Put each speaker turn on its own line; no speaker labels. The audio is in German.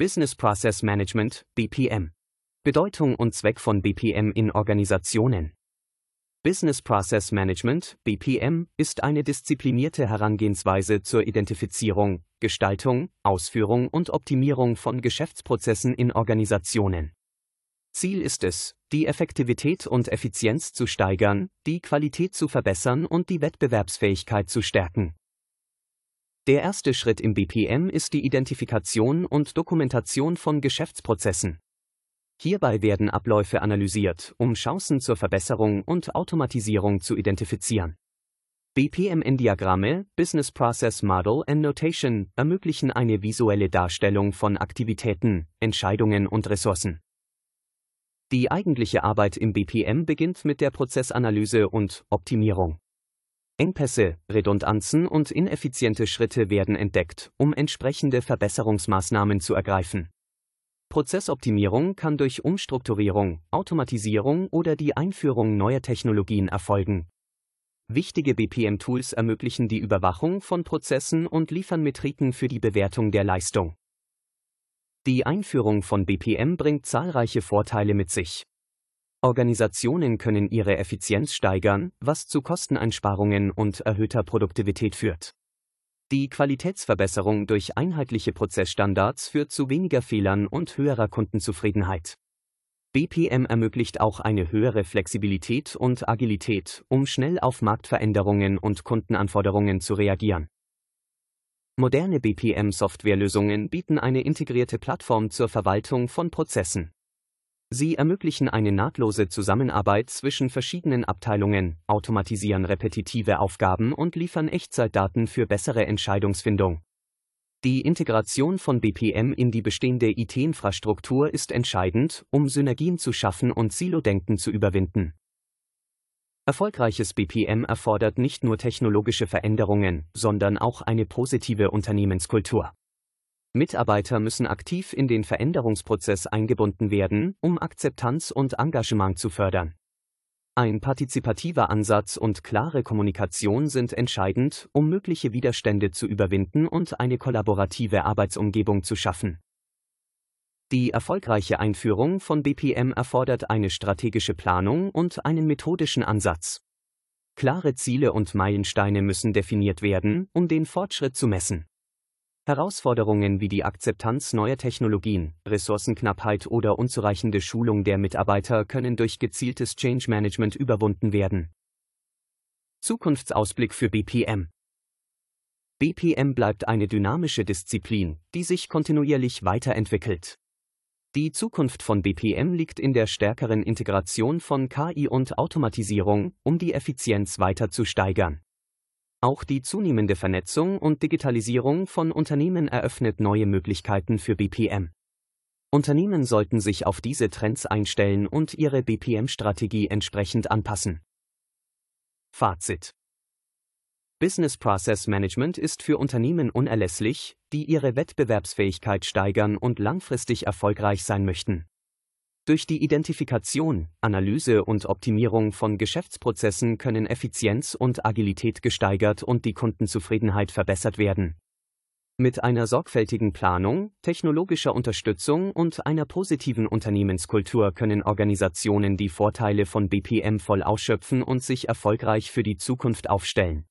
Business Process Management, BPM. Bedeutung und Zweck von BPM in Organisationen. Business Process Management, BPM, ist eine disziplinierte Herangehensweise zur Identifizierung, Gestaltung, Ausführung und Optimierung von Geschäftsprozessen in Organisationen. Ziel ist es, die Effektivität und Effizienz zu steigern, die Qualität zu verbessern und die Wettbewerbsfähigkeit zu stärken. Der erste Schritt im BPM ist die Identifikation und Dokumentation von Geschäftsprozessen. Hierbei werden Abläufe analysiert, um Chancen zur Verbesserung und Automatisierung zu identifizieren. BPMN-Diagramme, Business Process Model and Notation, ermöglichen eine visuelle Darstellung von Aktivitäten, Entscheidungen und Ressourcen. Die eigentliche Arbeit im BPM beginnt mit der Prozessanalyse und Optimierung. Engpässe, Redundanzen und ineffiziente Schritte werden entdeckt, um entsprechende Verbesserungsmaßnahmen zu ergreifen. Prozessoptimierung kann durch Umstrukturierung, Automatisierung oder die Einführung neuer Technologien erfolgen. Wichtige BPM-Tools ermöglichen die Überwachung von Prozessen und liefern Metriken für die Bewertung der Leistung. Die Einführung von BPM bringt zahlreiche Vorteile mit sich. Organisationen können ihre Effizienz steigern, was zu Kosteneinsparungen und erhöhter Produktivität führt. Die Qualitätsverbesserung durch einheitliche Prozessstandards führt zu weniger Fehlern und höherer Kundenzufriedenheit. BPM ermöglicht auch eine höhere Flexibilität und Agilität, um schnell auf Marktveränderungen und Kundenanforderungen zu reagieren. Moderne BPM-Softwarelösungen bieten eine integrierte Plattform zur Verwaltung von Prozessen. Sie ermöglichen eine nahtlose Zusammenarbeit zwischen verschiedenen Abteilungen, automatisieren repetitive Aufgaben und liefern Echtzeitdaten für bessere Entscheidungsfindung. Die Integration von BPM in die bestehende IT-Infrastruktur ist entscheidend, um Synergien zu schaffen und Silo-Denken zu überwinden. Erfolgreiches BPM erfordert nicht nur technologische Veränderungen, sondern auch eine positive Unternehmenskultur. Mitarbeiter müssen aktiv in den Veränderungsprozess eingebunden werden, um Akzeptanz und Engagement zu fördern. Ein partizipativer Ansatz und klare Kommunikation sind entscheidend, um mögliche Widerstände zu überwinden und eine kollaborative Arbeitsumgebung zu schaffen. Die erfolgreiche Einführung von BPM erfordert eine strategische Planung und einen methodischen Ansatz. Klare Ziele und Meilensteine müssen definiert werden, um den Fortschritt zu messen. Herausforderungen wie die Akzeptanz neuer Technologien, Ressourcenknappheit oder unzureichende Schulung der Mitarbeiter können durch gezieltes Change Management überwunden werden. Zukunftsausblick für BPM BPM bleibt eine dynamische Disziplin, die sich kontinuierlich weiterentwickelt. Die Zukunft von BPM liegt in der stärkeren Integration von KI und Automatisierung, um die Effizienz weiter zu steigern. Auch die zunehmende Vernetzung und Digitalisierung von Unternehmen eröffnet neue Möglichkeiten für BPM. Unternehmen sollten sich auf diese Trends einstellen und ihre BPM-Strategie entsprechend anpassen. Fazit Business Process Management ist für Unternehmen unerlässlich, die ihre Wettbewerbsfähigkeit steigern und langfristig erfolgreich sein möchten. Durch die Identifikation, Analyse und Optimierung von Geschäftsprozessen können Effizienz und Agilität gesteigert und die Kundenzufriedenheit verbessert werden. Mit einer sorgfältigen Planung, technologischer Unterstützung und einer positiven Unternehmenskultur können Organisationen die Vorteile von BPM voll ausschöpfen und sich erfolgreich für die Zukunft aufstellen.